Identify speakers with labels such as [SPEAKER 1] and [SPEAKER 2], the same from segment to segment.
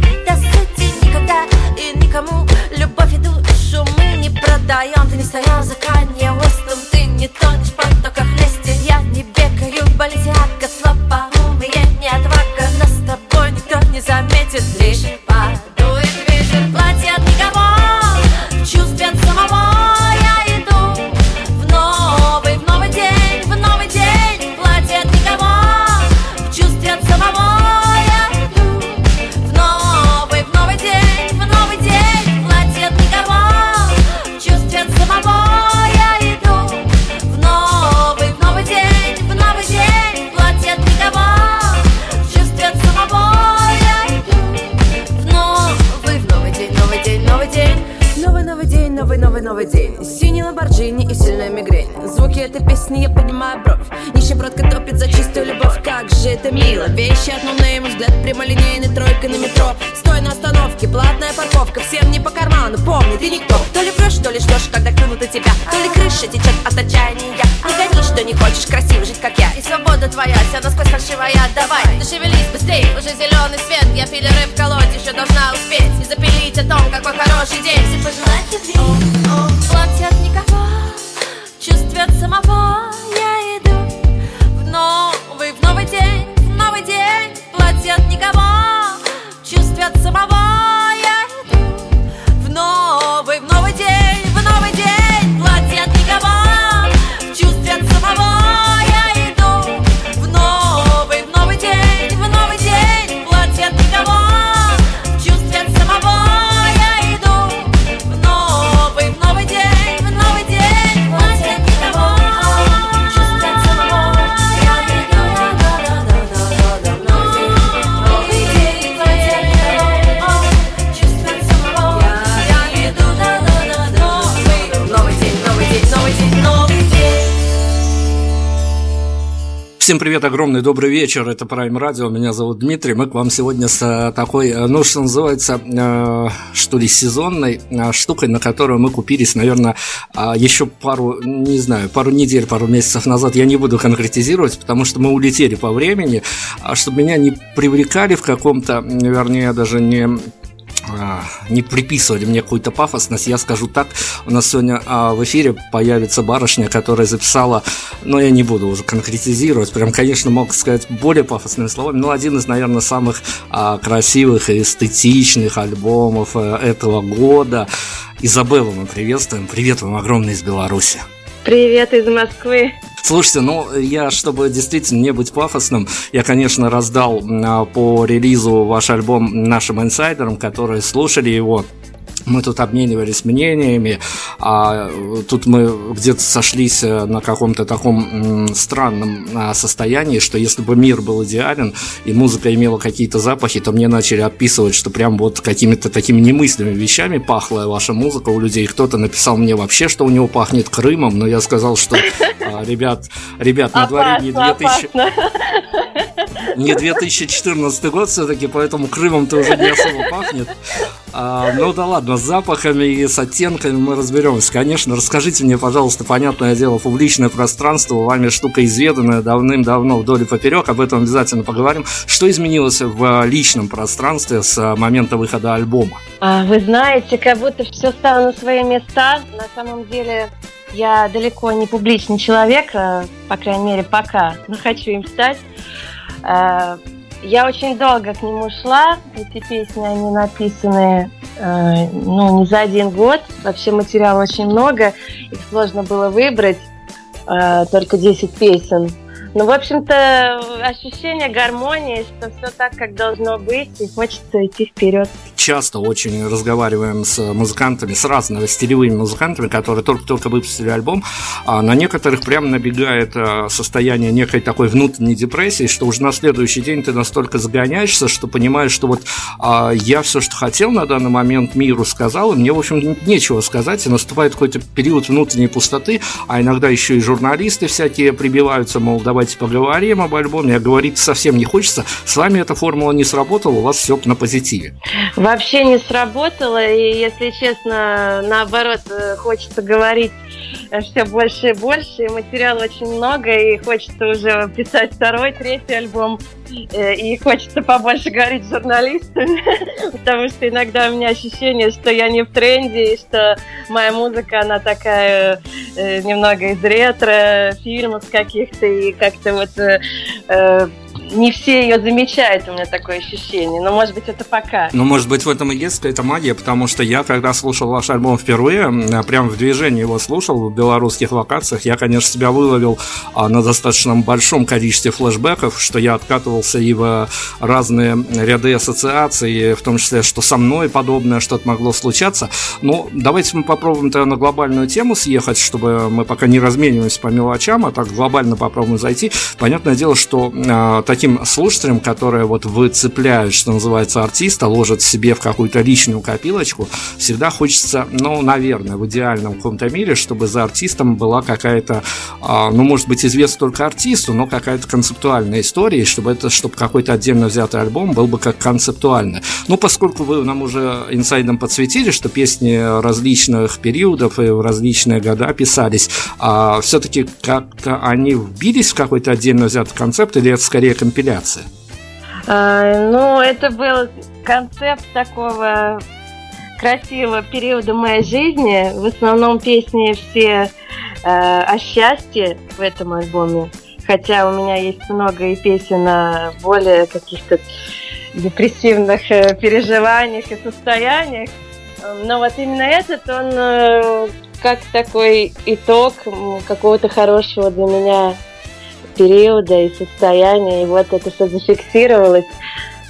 [SPEAKER 1] te Всем привет, огромный добрый вечер. Это Prime Radio. Меня зовут Дмитрий. Мы к вам сегодня с э, такой, э, ну, что называется, э, что ли, сезонной штукой, на которую мы купились, наверное, еще пару, не знаю, пару недель, пару месяцев назад. Я не буду конкретизировать, потому что мы улетели по времени, а чтобы меня не привлекали в каком-то, вернее, даже не а, не приписывали мне какую-то пафосность, я скажу так, у нас сегодня а, в эфире появится барышня, которая записала, но я не буду уже конкретизировать, прям, конечно, мог сказать более пафосными словами, но один из, наверное, самых а, красивых и эстетичных альбомов а, этого года. Изабеллу мы приветствуем, привет вам огромный из Беларуси.
[SPEAKER 2] Привет из Москвы.
[SPEAKER 1] Слушайте, ну, я, чтобы действительно не быть пафосным, я, конечно, раздал по релизу ваш альбом нашим инсайдерам, которые слушали его
[SPEAKER 3] мы тут обменивались мнениями, а тут мы где-то сошлись э, на каком-то таком странном а, состоянии, что если бы мир был идеален и музыка имела какие-то запахи, то мне начали отписывать, что прям вот какими-то такими немыслимыми вещами пахла ваша музыка у людей. Кто-то написал мне вообще, что у него пахнет Крымом, но я сказал, что а, ребят, ребят, на дворе не 2000... Не 2014 год все-таки, поэтому Крымом-то уже не особо пахнет. А, ну да ладно, с запахами и с оттенками мы разберемся. Конечно, расскажите мне, пожалуйста, понятное дело, публичное пространство, вами штука изведанная давным-давно вдоль и поперек, об этом обязательно поговорим. Что изменилось в личном пространстве с момента выхода альбома?
[SPEAKER 2] А, вы знаете, как будто все стало на свои места. На самом деле я далеко не публичный человек, а, по крайней мере, пока, но хочу им стать. А, я очень долго к нему шла. Эти песни, они написаны э, ну, не за один год. Вообще материала очень много. Их сложно было выбрать. Э, только 10 песен. Ну, в общем-то, ощущение гармонии, что все так, как должно быть, и хочется идти вперед.
[SPEAKER 3] Часто очень разговариваем с музыкантами, с разными стилевыми музыкантами, которые только-только выпустили альбом, а на некоторых прям набегает а, состояние некой такой внутренней депрессии, что уже на следующий день ты настолько загоняешься, что понимаешь, что вот а, я все, что хотел на данный момент миру сказал, и мне, в общем, нечего сказать, и наступает какой-то период внутренней пустоты, а иногда еще и журналисты всякие прибиваются, мол, давай давайте поговорим об альбоме, а говорить совсем не хочется. С вами эта формула не сработала, у вас все на позитиве.
[SPEAKER 2] Вообще не сработало, и, если честно, наоборот, э, хочется говорить все больше и больше, и материала очень много, и хочется уже писать второй, третий альбом, э, и хочется побольше говорить с журналистами, потому что иногда у меня ощущение, что я не в тренде, и что моя музыка, она такая немного из ретро, фильмов каких-то, и как как-то вот э, э, не все ее замечают, у меня такое ощущение. Но, может быть, это пока.
[SPEAKER 3] Ну, может быть, в этом и есть какая-то магия, потому что я, когда слушал ваш альбом впервые, прям в движении его слушал в белорусских локациях, я, конечно, себя выловил а, на достаточно большом количестве флешбеков, что я откатывался и в разные ряды ассоциаций, в том числе, что со мной подобное что-то могло случаться. Но давайте мы попробуем тогда на глобальную тему съехать, чтобы мы пока не размениваемся по мелочам, а так глобально попробуем зайти. Понятное дело, что а, такие таким слушателям, которые вот выцепляют, что называется, артиста, ложат себе в какую-то личную копилочку, всегда хочется, ну, наверное, в идеальном каком-то мире, чтобы за артистом была какая-то, а, ну, может быть, известна только артисту, но какая-то концептуальная история, чтобы это, чтобы какой-то отдельно взятый альбом был бы как концептуальный. Ну, поскольку вы нам уже инсайдом подсветили, что песни различных периодов и в различные года писались, а все-таки как-то они вбились в какой-то отдельно взятый концепт, или это скорее компиляция?
[SPEAKER 2] А, ну, это был концепт такого красивого периода моей жизни. В основном песни все э, о счастье в этом альбоме. Хотя у меня есть много и песен о более каких-то депрессивных э, переживаниях и состояниях. Но вот именно этот, он э, как такой итог какого-то хорошего для меня периода и состояния, и вот это все зафиксировалось.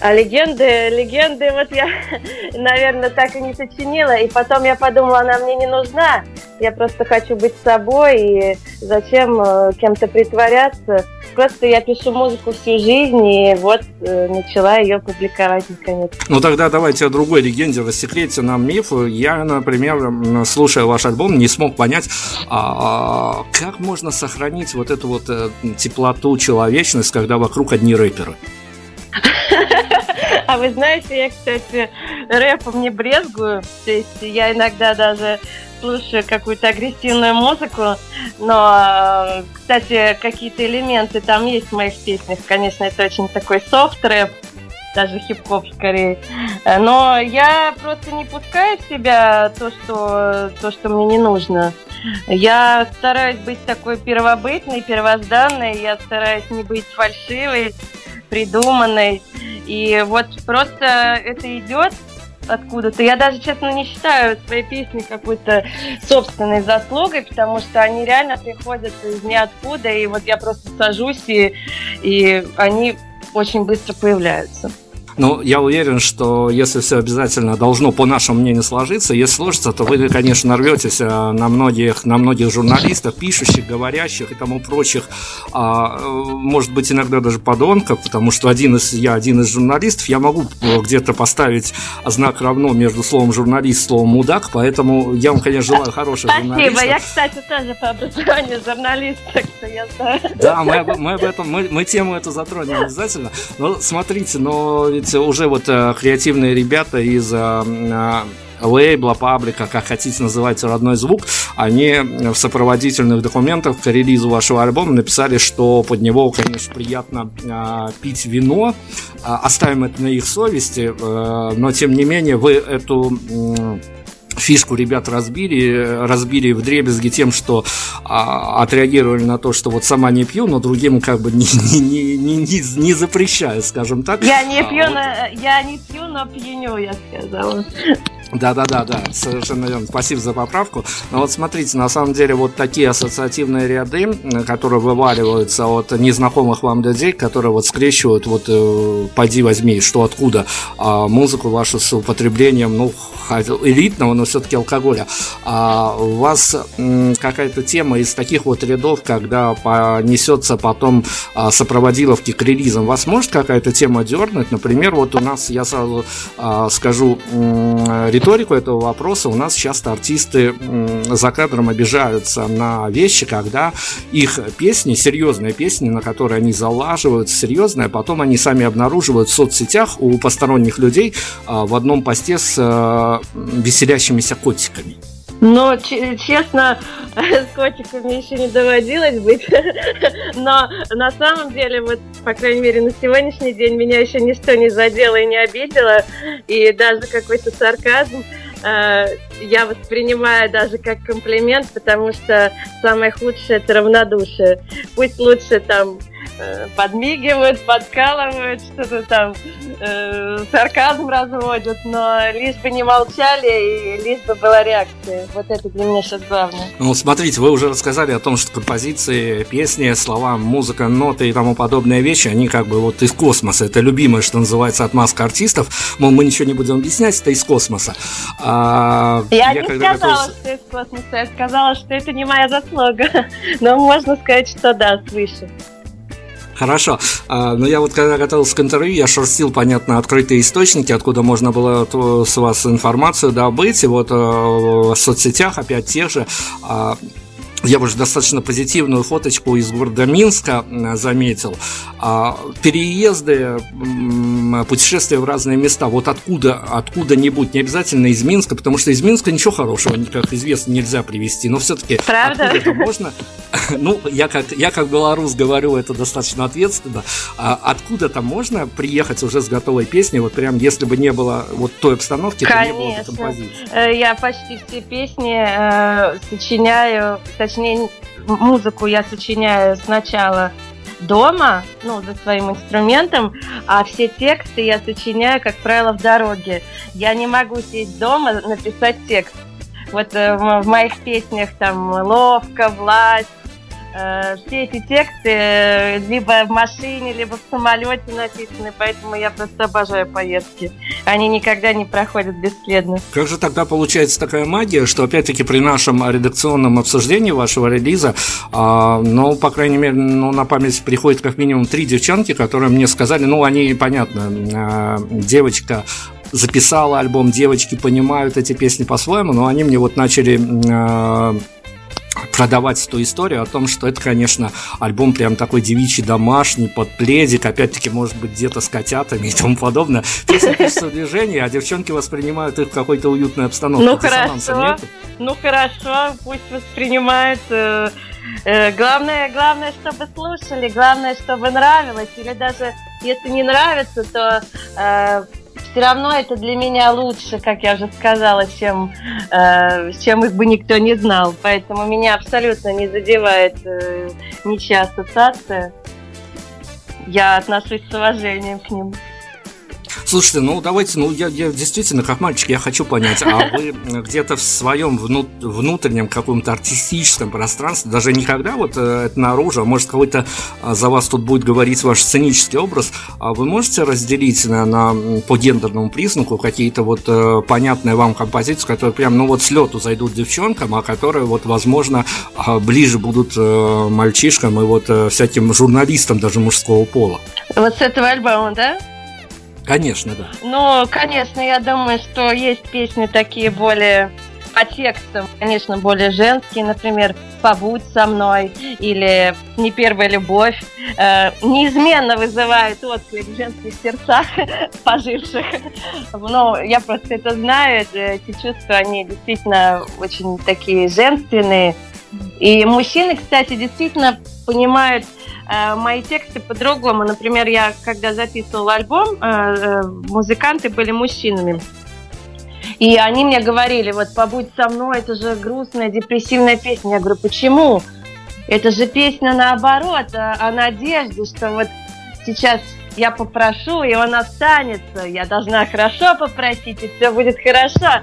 [SPEAKER 2] А легенды, легенды, вот я, наверное, так и не сочинила. И потом я подумала, она мне не нужна. Я просто хочу быть собой, и зачем э, кем-то притворяться. Просто я пишу музыку всю жизнь, и вот э, начала ее публиковать наконец.
[SPEAKER 3] Ну тогда давайте о другой легенде, рассекрете нам миф. Я, например, слушая ваш альбом, не смог понять, а, а, как можно сохранить вот эту вот э, теплоту, человечность, когда вокруг одни рэперы.
[SPEAKER 2] А вы знаете, я, кстати, рэпом не брезгую. То есть я иногда даже слушаю какую-то агрессивную музыку, но, кстати, какие-то элементы там есть в моих песнях. Конечно, это очень такой софт-рэп, даже хип-хоп скорее. Но я просто не пускаю в себя то, что, то, что мне не нужно. Я стараюсь быть такой первобытной, первозданной, я стараюсь не быть фальшивой, придуманной. И вот просто это идет откуда-то. Я даже, честно, не считаю свои песни какой-то собственной заслугой, потому что они реально приходят из ниоткуда, и вот я просто сажусь, и, и они очень быстро появляются.
[SPEAKER 3] Но я уверен, что если все обязательно должно, по нашему мнению, сложиться, если сложится, то вы, конечно, нарветесь э, на многих, на многих журналистов, пишущих, говорящих и тому прочих, а, э, может быть, иногда даже подонков, потому что один из, я один из журналистов, я могу где-то поставить знак равно между словом журналист и словом мудак, поэтому я вам, конечно, желаю хороших
[SPEAKER 2] Спасибо. журналистов. Я, кстати, тоже по образованию журналист, так что я знаю. Да,
[SPEAKER 3] мы, мы об этом, мы, мы тему эту затронем обязательно. Но смотрите, но ведь уже вот а, креативные ребята из а, лейбла, паблика, как хотите называйте родной звук, они в сопроводительных документах к релизу вашего альбома написали, что под него, конечно, приятно э, пить вино, э, оставим это на их совести, э, но тем не менее вы эту э, фишку ребят разбили, разбили в дребезги тем, что а, отреагировали на то, что вот сама не пью, но другим как бы не, не, не, не, не, запрещаю, скажем так.
[SPEAKER 2] Я не пью, а, вот... но, я не пью, но пьяню, я сказала.
[SPEAKER 3] Да, да, да, да, совершенно верно. Спасибо за поправку. Но вот смотрите, на самом деле вот такие ассоциативные ряды, которые вываливаются от незнакомых вам людей, которые вот скрещивают, вот э, пойди возьми, что откуда, а музыку вашу с употреблением, ну, элитного, но все-таки алкоголя. А у вас какая-то тема из таких вот рядов, когда понесется потом а, сопроводиловки к релизам, вас может какая-то тема дернуть? Например, вот у нас, я сразу а, скажу, риторику этого вопроса у нас часто артисты за кадром обижаются на вещи, когда их песни, серьезные песни, на которые они залаживаются, серьезные, а потом они сами обнаруживают в соцсетях у посторонних людей а, в одном посте с а, веселящимися котиками.
[SPEAKER 2] Но, честно, с котиками еще не доводилось быть. Но на самом деле, вот, по крайней мере, на сегодняшний день меня еще ничто не задело и не обидело. И даже какой-то сарказм э, я воспринимаю даже как комплимент, потому что самое худшее это равнодушие. Пусть лучше там подмигивают, подкалывают, что-то там, э, сарказм разводят, но лишь бы не молчали и лишь бы была реакция. Вот это для меня сейчас главное.
[SPEAKER 3] Ну, смотрите, вы уже рассказали о том, что композиции, песни, слова, музыка, ноты и тому подобные вещи, они как бы вот из космоса. Это любимое, что называется, отмазка артистов. Мол, мы ничего не будем объяснять, это из космоса.
[SPEAKER 2] А, я, я не сказала, готов... что из космоса, я сказала, что это не моя заслуга. Но можно сказать, что да, свыше.
[SPEAKER 3] Хорошо. А, но я вот когда готовился к интервью, я шерстил, понятно, открытые источники, откуда можно было с вас информацию добыть. И вот э, в соцсетях, опять тех же, а, я уже достаточно позитивную фоточку из города Минска заметил. А, переезды, путешествия в разные места, вот откуда, откуда-нибудь, не обязательно из Минска, потому что из Минска ничего хорошего, как известно, нельзя привезти, но все-таки откуда-то можно, ну, я как, я как белорус говорю, это достаточно ответственно, а откуда-то можно приехать уже с готовой песней, вот прям, если бы не было вот той обстановки,
[SPEAKER 2] Конечно. то не было бы композиции. Э, я почти все песни э, сочиняю, точнее, музыку я сочиняю сначала дома, ну, за своим инструментом, а все тексты я сочиняю, как правило, в дороге. Я не могу сесть дома, написать текст. Вот э, в моих песнях там «Ловко», «Власть», все эти тексты э, либо в машине, либо в самолете написаны, поэтому я просто обожаю поездки. Они никогда не проходят бесследно.
[SPEAKER 3] Как же тогда получается такая магия, что опять-таки при нашем редакционном обсуждении вашего релиза, э, ну, по крайней мере, ну, на память приходит как минимум три девчонки, которые мне сказали, ну, они, понятно, э, девочка записала альбом, девочки понимают эти песни по-своему, но они мне вот начали э, продавать эту историю о том, что это, конечно, альбом прям такой девичий, домашний, под пледик, опять-таки, может быть, где-то с котятами и тому подобное. Песни пишутся в движении, а девчонки воспринимают их в какой-то уютной обстановке.
[SPEAKER 2] Ну, хорошо, ну, хорошо, пусть воспринимают... Э, э, главное, главное, чтобы слушали, главное, чтобы нравилось, или даже если не нравится, то э, все равно это для меня лучше, как я уже сказала, чем, э, чем их бы никто не знал. Поэтому меня абсолютно не задевает э, ничья ассоциация. Я отношусь с уважением к ним.
[SPEAKER 3] Слушайте, ну давайте, ну я, я действительно, как мальчик, я хочу понять, а вы где-то в своем вну, внутреннем каком-то артистическом пространстве, даже никогда вот э, это наружу, а может какой-то а, за вас тут будет говорить ваш сценический образ, а вы можете разделить на, на по гендерному признаку какие-то вот э, понятные вам композиции, которые прям, ну вот с лету зайдут девчонкам, а которые вот, возможно, а, ближе будут э, мальчишкам и вот всяким журналистам даже мужского пола?
[SPEAKER 2] Вот с этого альбома, да?
[SPEAKER 3] Конечно, да.
[SPEAKER 2] Ну, конечно, я думаю, что есть песни такие более по текстам, конечно, более женские, например, «Побудь со мной» или «Не первая любовь», э, неизменно вызывают отклик в женских сердцах поживших. Но я просто это знаю, эти чувства, они действительно очень такие женственные. И мужчины, кстати, действительно понимают мои тексты по-другому. Например, я когда записывала альбом, э, э, музыканты были мужчинами. И они мне говорили, вот «Побудь со мной» – это же грустная, депрессивная песня. Я говорю, почему? Это же песня наоборот, о, о надежде, что вот сейчас я попрошу, и он останется. Я должна хорошо попросить, и все будет хорошо.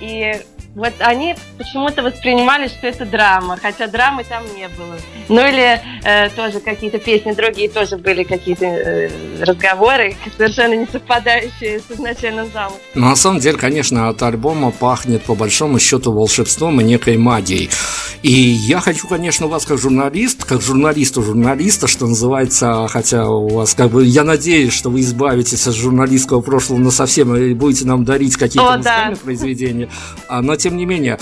[SPEAKER 2] И вот они почему-то воспринимали, что это драма, хотя драмы там не было. Ну или э, тоже какие-то песни другие, тоже были какие-то э, разговоры, совершенно не совпадающие с изначальным замыслом.
[SPEAKER 3] Ну, на самом деле, конечно, от альбома пахнет по большому счету волшебством и некой магией. И я хочу, конечно, вас как журналист, как журналист у журналиста, что называется, хотя у вас как бы, я надеюсь, что вы избавитесь от журналистского прошлого на совсем и будете нам дарить какие-то музыкальные да. произведения. А, но тем не менее,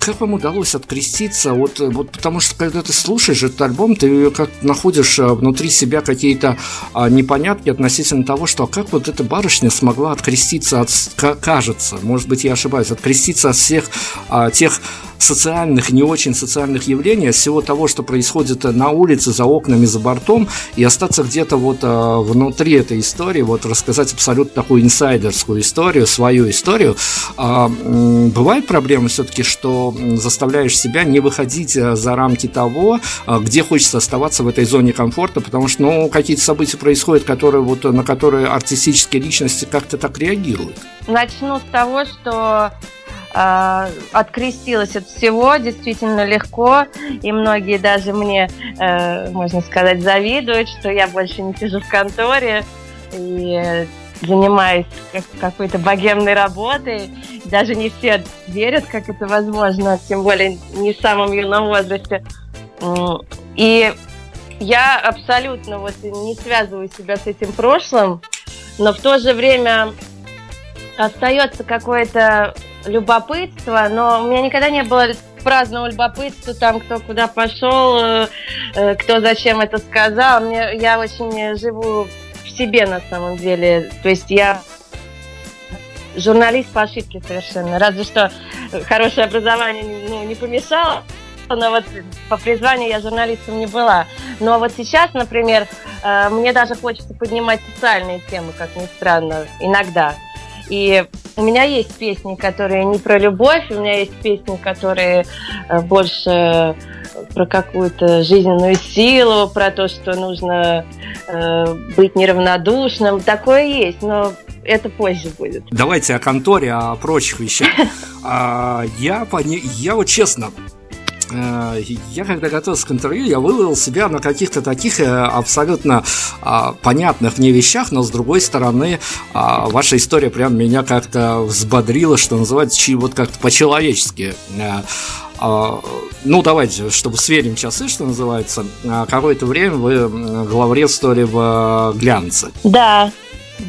[SPEAKER 3] как вам удалось откреститься? Вот, вот потому что когда ты слушаешь этот альбом, ты как находишь а, внутри себя какие-то а, непонятки относительно того, что а как вот эта барышня смогла откреститься от, кажется, может быть, я ошибаюсь, откреститься от всех а, тех социальных, не очень социальных явлений, от всего того, что происходит на улице, за окнами, за бортом, и остаться где-то вот а, внутри этой истории, вот рассказать абсолютно такую инсайдерскую историю, свою историю. А, бывает проблема все-таки, что заставляешь себя не выходить э, за рамки того, э, где хочется оставаться в этой зоне комфорта, потому что, ну, какие-то события происходят, которые вот, на которые артистические личности как-то так реагируют.
[SPEAKER 2] Начну с того, что э, открестилась от всего действительно легко, и многие даже мне, можно сказать, завидуют, что я больше не сижу в конторе, и занимаюсь какой-то богемной работой. Даже не все верят, как это возможно, тем более не в самом юном возрасте. И я абсолютно вот не связываю себя с этим прошлым, но в то же время остается какое-то любопытство, но у меня никогда не было праздного любопытства, там кто куда пошел, э, э, кто зачем это сказал. Мне, я очень живу себе на самом деле. То есть я журналист по ошибке совершенно. Разве что хорошее образование ну, не помешало. Но вот по призванию я журналистом не была. Но вот сейчас, например, э, мне даже хочется поднимать социальные темы, как ни странно, иногда. И у меня есть песни, которые не про любовь, у меня есть песни, которые э, больше про какую-то жизненную силу, про то, что нужно э, быть неравнодушным. Такое есть, но это позже будет.
[SPEAKER 3] Давайте о конторе, о прочих вещах. А, я, я вот честно, э, я когда готовился к интервью, я выловил себя на каких-то таких э, абсолютно а, понятных мне вещах, но с другой стороны, а, ваша история прям меня как-то взбодрила, что называется, вот как-то по-человечески. Э, а, ну, давайте, чтобы сверим часы, что называется. Какое-то время вы главредствовали в глянце.
[SPEAKER 2] Да,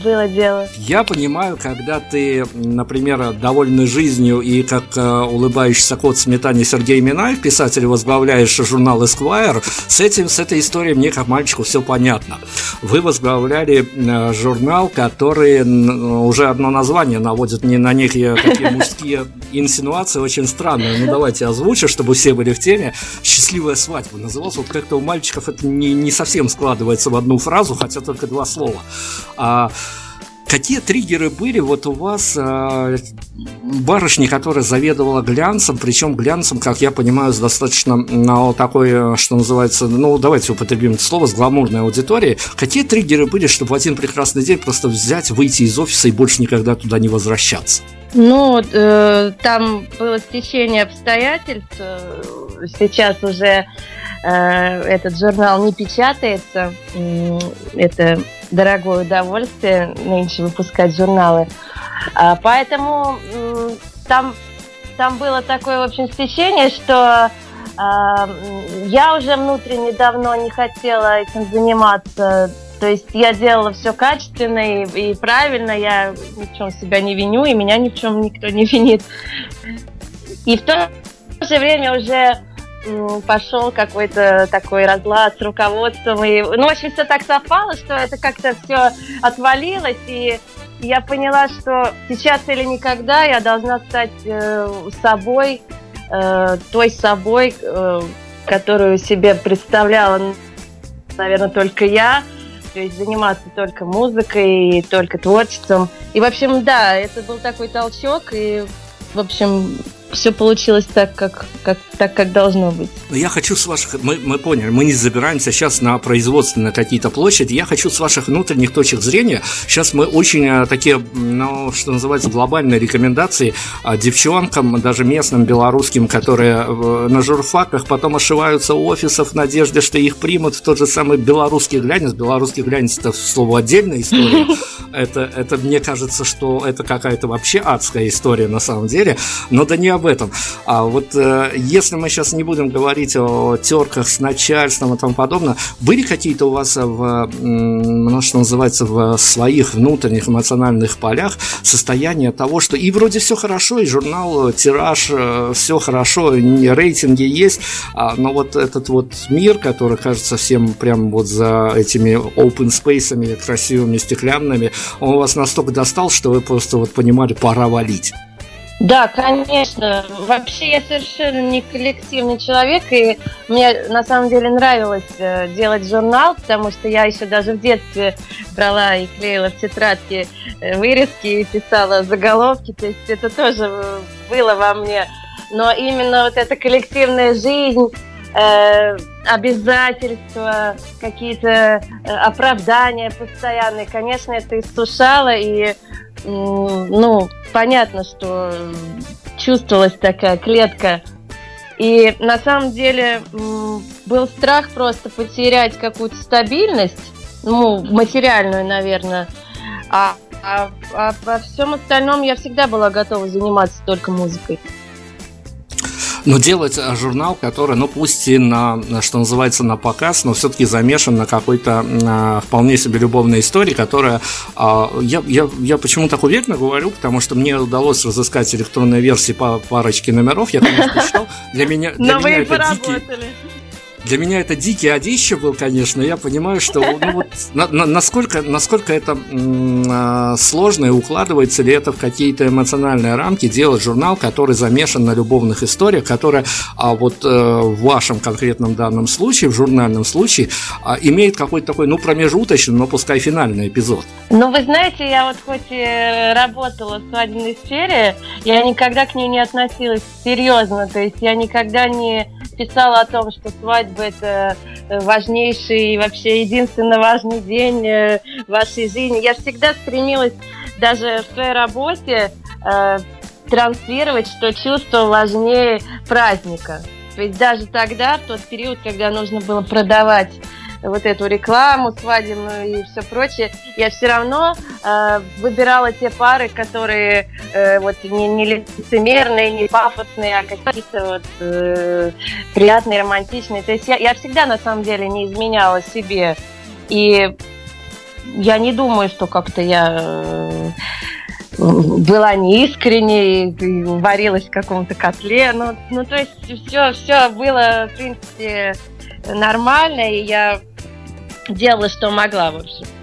[SPEAKER 2] было дело.
[SPEAKER 3] Я понимаю, когда ты, например, довольный жизнью и как э, улыбающийся кот сметане Сергей Минаев, писатель, возглавляешь журнал Esquire, с этим, с этой историей мне как мальчику все понятно. Вы возглавляли э, журнал, который уже одно название наводит не на некие такие мужские инсинуации, очень странные. Ну, давайте озвучу, чтобы все были в теме. «Счастливая свадьба» назывался. Вот как-то у мальчиков это не, не совсем складывается в одну фразу, хотя только два слова. А, какие триггеры были вот у вас э, барышни, которая заведовала глянцем, причем глянцем, как я понимаю, с достаточно ну, такой, что называется, ну, давайте употребим это слово, с гламурной аудиторией. Какие триггеры были, чтобы в один прекрасный день просто взять, выйти из офиса и больше никогда туда не возвращаться?
[SPEAKER 2] Ну, э, там было стечение обстоятельств. Сейчас уже э, этот журнал не печатается. Это дорогое удовольствие нынче выпускать журналы. А, поэтому там, там было такое, в общем, стечение, что а, я уже внутренне давно не хотела этим заниматься. То есть я делала все качественно и, и правильно, я ни в чем себя не виню, и меня ни в чем никто не винит. И в то же время уже пошел какой-то такой разлад с руководством. И, ну, в общем, все так совпало, что это как-то все отвалилось, и я поняла, что сейчас или никогда я должна стать э, собой, э, той собой, э, которую себе представляла, наверное, только я. То есть заниматься только музыкой и только творчеством. И, в общем, да, это был такой толчок, и, в общем, все получилось так, как, как, так, как должно быть.
[SPEAKER 3] Я хочу с ваших... Мы, мы поняли, мы не забираемся сейчас на производственные какие-то площади. Я хочу с ваших внутренних точек зрения. Сейчас мы очень а, такие, ну, что называется, глобальные рекомендации а, девчонкам, даже местным белорусским, которые э, на журфаках потом ошиваются у офисов в надежде, что их примут в тот же самый белорусский глянец. Белорусский глянец – это, слово, отдельная история. Это, это, мне кажется, что это какая-то вообще адская история на самом деле. Но да не об этом. А вот э, если мы сейчас не будем говорить о терках с начальством и тому подобное, были какие-то у вас в, ну, что называется, в своих внутренних эмоциональных полях состояние того, что и вроде все хорошо, и журнал, э, тираж, э, все хорошо, рейтинги есть, а, но вот этот вот мир, который кажется всем прям вот за этими open space'ами красивыми стеклянными, он вас настолько достал, что вы просто вот понимали, пора валить.
[SPEAKER 2] Да, конечно. Вообще я совершенно не коллективный человек, и мне на самом деле нравилось э, делать журнал, потому что я еще даже в детстве брала и клеила в тетрадки э, вырезки и писала заголовки, то есть это тоже было во мне. Но именно вот эта коллективная жизнь, э, обязательства, какие-то оправдания постоянные, конечно, это иссушало, и ну, понятно, что чувствовалась такая клетка. И на самом деле был страх просто потерять какую-то стабильность, ну, материальную, наверное. А, а, а во всем остальном я всегда была готова заниматься только музыкой.
[SPEAKER 3] Но делать э, журнал, который, ну пусть и на, что называется, на показ, но все-таки замешан на какой-то на вполне себе любовной истории, которая, а, я, я, я почему так уверенно говорю, потому что мне удалось разыскать электронные версии по парочке номеров, я, конечно, читал, для меня, для меня это дикий для меня это дикий одище был, конечно. Я понимаю, что ну, вот, на, на, насколько, насколько это м, сложно и укладывается ли это в какие-то эмоциональные рамки делать журнал, который замешан на любовных историях, который а вот э, в вашем конкретном данном случае, в журнальном случае, а, имеет какой-то такой, ну, промежуточный, но пускай финальный эпизод.
[SPEAKER 2] Ну, вы знаете, я вот хоть и работала в свадебной сфере, я никогда к ней не относилась серьезно. То есть я никогда не писала о том, что свадьба это э, важнейший вообще единственно важный день э, вашей жизни. Я всегда стремилась даже в своей работе э, транслировать, что чувство важнее праздника. Есть даже тогда, в тот период, когда нужно было продавать вот эту рекламу свадебную и все прочее, я все равно э, выбирала те пары, которые э, вот не, не лицемерные, не пафосные, а какие-то вот э, приятные, романтичные. То есть я, я всегда на самом деле не изменяла себе. И я не думаю, что как-то я э, была неискренней, варилась в каком-то котле. Ну, ну, то есть все, все было, в принципе, нормально, и я делала, что могла, в общем.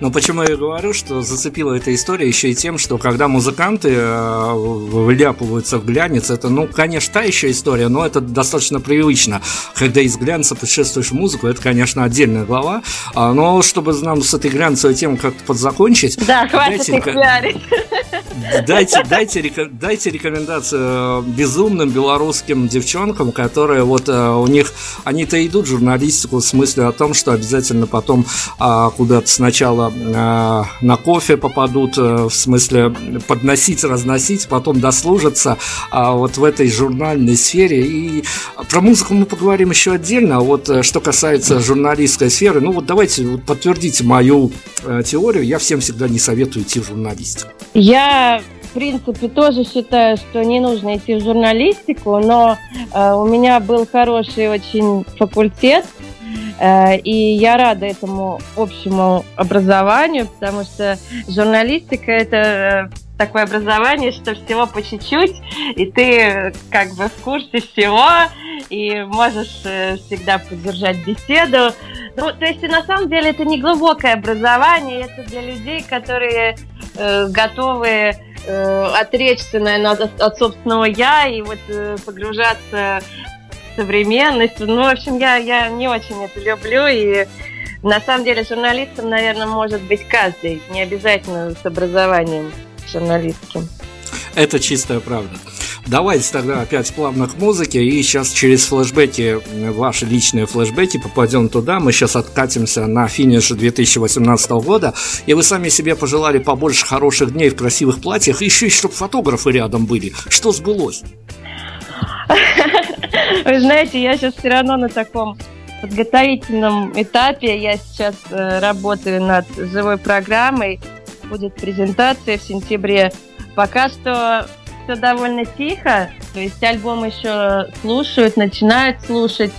[SPEAKER 3] Но почему я говорю, что зацепила эта история еще и тем, что когда музыканты э, вляпываются в глянец, это, ну, конечно, та еще история, но это достаточно привычно. Когда из глянца путешествуешь в музыку, это, конечно, отдельная глава. А, но чтобы нам с этой глянцевой темой как-то подзакончить...
[SPEAKER 2] Да, хватит их пиарить.
[SPEAKER 3] Дайте, дайте, дайте рекомендацию безумным белорусским девчонкам, которые вот э, у них, они-то идут в журналистику в смысле о том, что обязательно потом а, куда-то сначала а, на кофе попадут, а, в смысле подносить, разносить, потом дослужатся а, вот в этой журнальной сфере. И про музыку мы поговорим еще отдельно, а вот что касается журналистской сферы, ну вот давайте подтвердите мою теорию, я всем всегда не советую идти в журналистику.
[SPEAKER 2] Я в принципе, тоже считаю, что не нужно идти в журналистику, но э, у меня был хороший очень факультет, э, и я рада этому общему образованию, потому что журналистика это э, такое образование, что всего по чуть-чуть, и ты как бы в курсе всего, и можешь э, всегда поддержать беседу. Ну, то есть, на самом деле, это не глубокое образование, это для людей, которые э, готовы э, отречься, наверное, от, от собственного я и вот э, погружаться современность. Ну, в общем, я, я не очень это люблю, и на самом деле журналистом, наверное, может быть каждый, не обязательно с образованием журналистским.
[SPEAKER 3] Это чистая правда. Давайте тогда опять плавно к музыке. И сейчас через флешбеки, ваши личные флешбеки, попадем туда. Мы сейчас откатимся на финиш 2018 года. И вы сами себе пожелали побольше хороших дней в красивых платьях. Еще и чтобы фотографы рядом были. Что сбылось?
[SPEAKER 2] Вы знаете, я сейчас все равно на таком подготовительном этапе. Я сейчас э, работаю над живой программой. Будет презентация в сентябре. Пока что все довольно тихо, то есть альбом еще слушают, начинают слушать.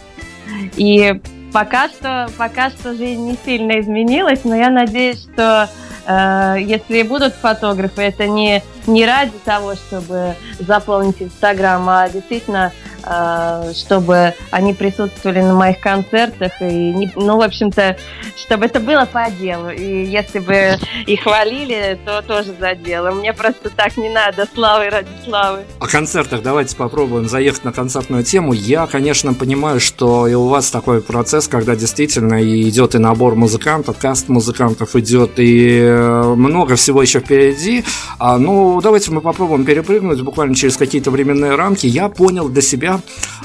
[SPEAKER 2] И пока что, пока что жизнь не сильно изменилась, но я надеюсь, что э, если будут фотографы, это не, не ради того, чтобы заполнить Инстаграм, а действительно чтобы они присутствовали на моих концертах и ну в общем-то чтобы это было по делу. И если бы и хвалили то тоже за дело. Мне просто так не надо. Славы ради славы.
[SPEAKER 3] О концертах давайте попробуем заехать на концертную тему. Я конечно понимаю что и у вас такой процесс когда действительно идет и набор музыкантов каст музыкантов идет и э, много всего еще впереди. А, ну давайте мы попробуем перепрыгнуть буквально через какие-то временные рамки. Я понял для себя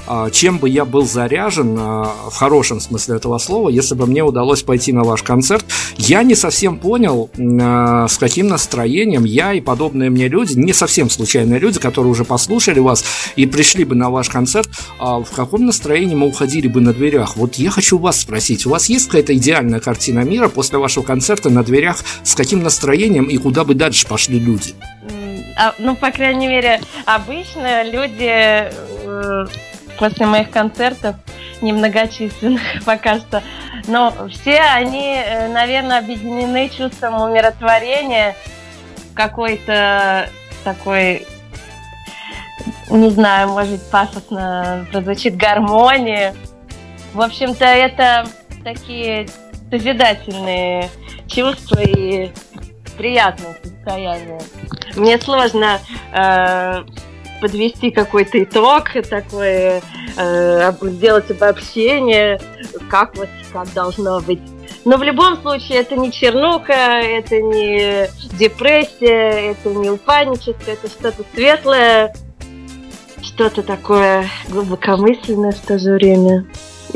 [SPEAKER 3] а, чем бы я был заряжен, а, в хорошем смысле этого слова, если бы мне удалось пойти на ваш концерт. Я не совсем понял, а, с каким настроением я и подобные мне люди, не совсем случайные люди, которые уже послушали вас и пришли бы на ваш концерт, в каком настроении мы уходили бы на дверях. Вот я хочу вас спросить, у вас есть какая-то идеальная картина мира после вашего концерта на дверях, с каким настроением и куда бы дальше пошли люди?
[SPEAKER 2] ну, по крайней мере, обычно люди после моих концертов немногочисленных пока что, но все они, э, наверное, объединены чувством умиротворения, какой-то такой, не знаю, может пафосно прозвучит гармонии. В общем-то, это такие созидательные чувства и приятное состояние. Мне сложно э, подвести какой-то итог, такой, э, сделать обобщение, как вот как должно быть. Но в любом случае это не чернуха, это не депрессия, это не упадничество, это что-то светлое, что-то такое глубокомысленное в то же время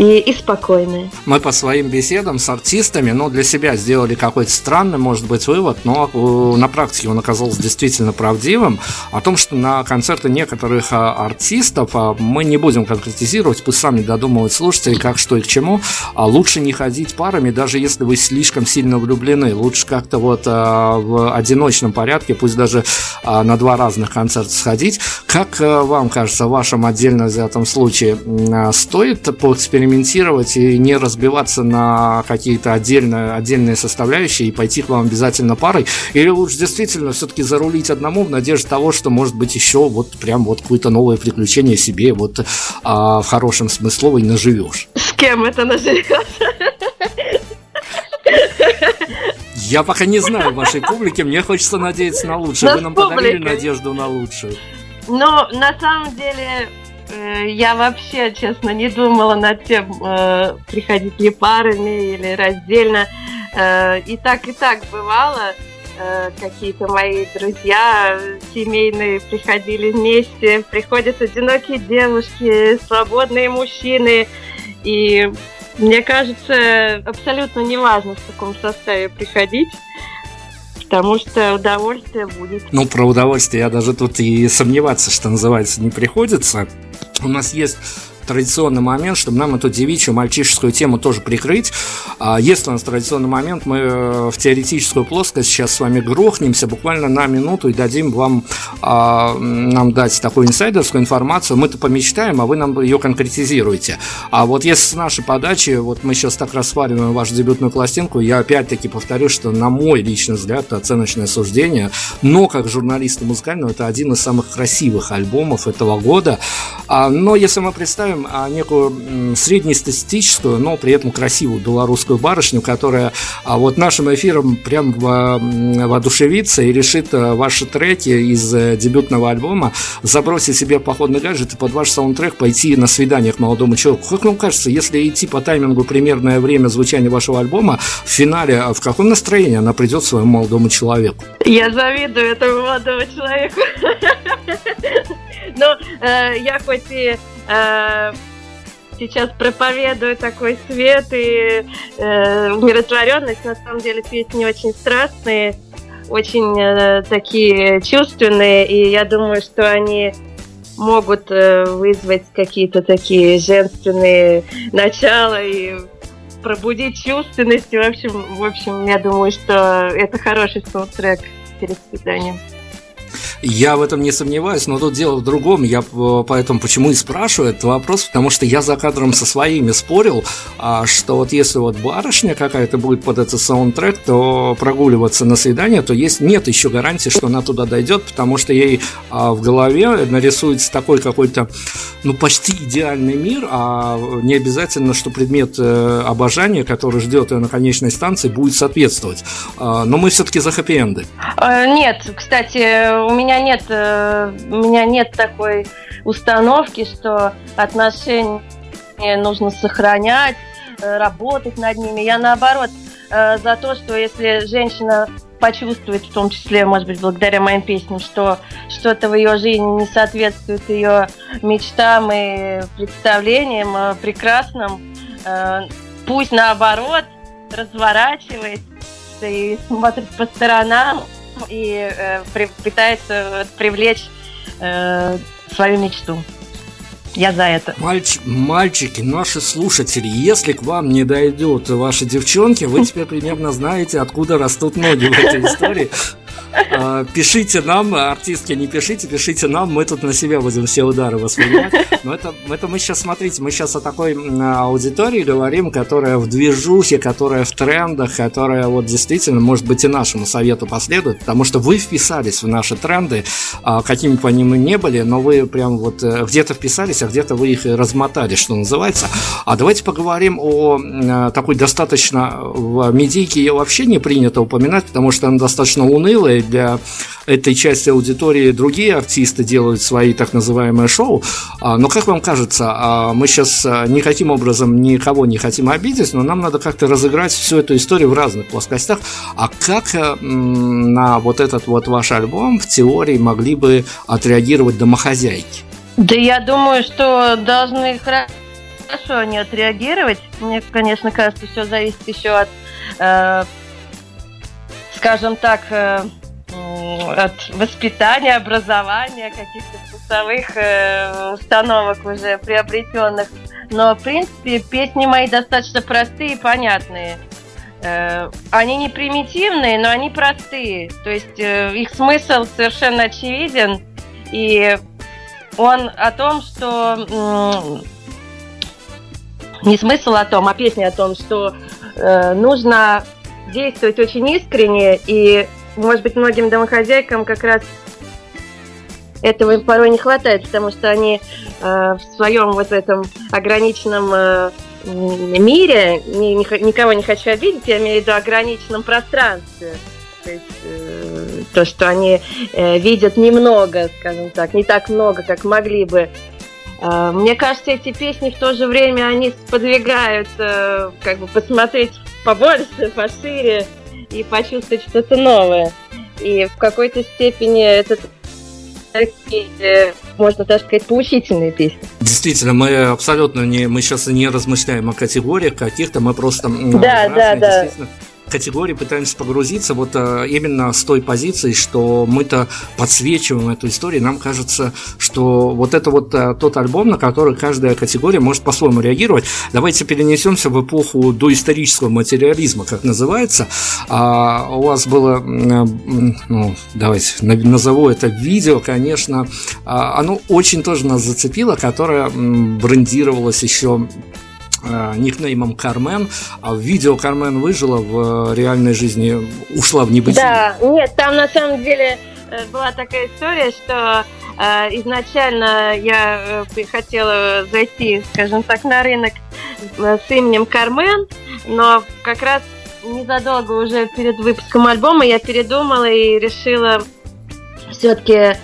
[SPEAKER 2] и, и спокойные.
[SPEAKER 3] Мы по своим беседам с артистами, ну, для себя сделали какой-то странный, может быть, вывод, но э, на практике он оказался действительно правдивым, о том, что на концерты некоторых а, артистов, а, мы не будем конкретизировать, пусть сами додумывают слушатели, как, что и к чему, а лучше не ходить парами, даже если вы слишком сильно влюблены, лучше как-то вот а, в одиночном порядке, пусть даже на два разных концерта сходить. Как вам кажется, в вашем отдельно взятом случае стоит поэкспериментировать экспериментировать и не разбиваться на какие-то отдельные, отдельные составляющие и пойти к вам обязательно парой? Или лучше действительно все-таки зарулить одному в надежде того, что может быть еще вот прям вот какое-то новое приключение себе вот а, в хорошем смысле и наживешь?
[SPEAKER 2] С кем это наживешь?
[SPEAKER 3] Я пока не знаю вашей публики, мне хочется надеяться на лучшее. Вы нам подарили надежду на лучшее.
[SPEAKER 2] Но на самом деле я вообще, честно, не думала над тем, э, приходить ли парами или раздельно. Э, и так, и так бывало. Какие-то мои друзья семейные приходили вместе, приходят одинокие девушки, свободные мужчины. И мне кажется, абсолютно неважно, в каком составе приходить потому что удовольствие будет.
[SPEAKER 3] Ну, про удовольствие я даже тут и сомневаться, что называется, не приходится. У нас есть традиционный момент, чтобы нам эту девичью, мальчишескую тему тоже прикрыть. А Есть у нас традиционный момент, мы э, в теоретическую плоскость сейчас с вами грохнемся буквально на минуту и дадим вам а, нам дать такую инсайдерскую информацию. Мы-то помечтаем, а вы нам ее конкретизируете. А вот если с нашей подачи, вот мы сейчас так рассматриваем вашу дебютную пластинку, я опять-таки повторю, что на мой личный взгляд, это оценочное суждение, но как журналиста музыкального, это один из самых красивых альбомов этого года. А, но если мы представим а, некую среднестатистическую, но при этом красивую белорусскую барышню, которая а, вот нашим эфиром прям воодушевится и решит а, ваши треки из э, дебютного альбома забросить себе походный гаджет и под ваш саундтрек пойти на свидание к молодому человеку. Как вам кажется, если идти по таймингу примерное время звучания вашего альбома, в финале в каком настроении она придет своему молодому человеку?
[SPEAKER 2] Я завидую этому молодому человеку. Но э, я хоть и э, сейчас проповедую такой свет и э, умиротворенность. На самом деле песни очень страстные, очень э, такие чувственные, и я думаю, что они могут э, вызвать какие-то такие женственные начала и пробудить чувственность. В общем, в общем, я думаю, что это хороший саундтрек перед свиданием.
[SPEAKER 3] Я в этом не сомневаюсь, но тут дело в другом. Я поэтому почему и спрашиваю этот вопрос, потому что я за кадром со своими спорил, а, что вот если вот барышня какая-то будет под этот саундтрек, то прогуливаться на свидание, то есть нет еще гарантии, что она туда дойдет, потому что ей а, в голове нарисуется такой какой-то, ну, почти идеальный мир, а не обязательно, что предмет э, обожания, который ждет ее на конечной станции, будет соответствовать. А, но мы все-таки за хэппи-энды.
[SPEAKER 2] Э, нет, кстати, у меня меня нет, э, у меня нет такой установки, что отношения нужно сохранять, э, работать над ними. Я наоборот э, за то, что если женщина почувствует, в том числе, может быть, благодаря моим песням, что что-то в ее жизни не соответствует ее мечтам и представлениям прекрасным, пусть наоборот разворачивается и смотрит по сторонам, и э, при, пытается привлечь э, свою мечту. Я за это.
[SPEAKER 3] Мальч, мальчики, наши слушатели, если к вам не дойдут ваши девчонки, вы теперь примерно знаете, откуда растут ноги в этой истории. А, пишите нам, артистки, не пишите, пишите нам, мы тут на себя будем все удары воспринимать. Но это, это мы сейчас, смотрите, мы сейчас о такой аудитории говорим, которая в движухе, которая в трендах, которая вот действительно, может быть, и нашему совету последует, потому что вы вписались в наши тренды, а, какими бы они ни были, но вы прям вот э, где-то вписались, а где-то вы их размотали, что называется. А давайте поговорим о такой достаточно в медийке ее вообще не принято упоминать, потому что она достаточно унылая, для этой части аудитории другие артисты делают свои так называемые шоу. А, но как вам кажется, а, мы сейчас а, никаким образом никого не хотим обидеть, но нам надо как-то разыграть всю эту историю в разных плоскостях. А как э, на вот этот вот ваш альбом в теории могли бы отреагировать домохозяйки?
[SPEAKER 2] Да я думаю, что должны хорошо они отреагировать. Мне, конечно, кажется, все зависит еще от, э, скажем так, э, от воспитания, образования, каких-то вкусовых э, установок уже приобретенных. Но, в принципе, песни мои достаточно простые и понятные. Э, они не примитивные, но они простые. То есть э, их смысл совершенно очевиден. И он о том, что... не смысл о том, а песня о том, что нужно действовать очень искренне и может быть, многим домохозяйкам как раз этого им порой не хватает, потому что они э, в своем вот этом ограниченном э, мире, ни, ни, никого не хочу обидеть, я имею в виду ограниченном пространстве. То есть э, то, что они э, видят немного, скажем так, не так много, как могли бы. Э, мне кажется, эти песни в то же время они сподвигают э, как бы посмотреть побольше, пошире и почувствовать что-то новое. И в какой-то степени это такие, можно даже сказать, поучительные песни.
[SPEAKER 3] Действительно, мы абсолютно не, мы сейчас не размышляем о категориях каких-то, мы просто
[SPEAKER 2] да, да, да
[SPEAKER 3] категории пытаемся погрузиться вот а, именно с той позиции, что мы-то подсвечиваем эту историю, нам кажется, что вот это вот а, тот альбом, на который каждая категория может по-своему реагировать. Давайте перенесемся в эпоху доисторического материализма, как называется. А, у вас было, ну, давайте назову это видео, конечно, а, оно очень тоже нас зацепило, которое брендировалось еще Э, никнеймом Кармен, а в видео Кармен выжила, в э, реальной жизни ушла в небытие.
[SPEAKER 2] Да, нет, там на самом деле э, была такая история, что э, изначально я э, хотела зайти, скажем так, на рынок с именем Кармен, но как раз незадолго уже перед выпуском альбома я передумала и решила все-таки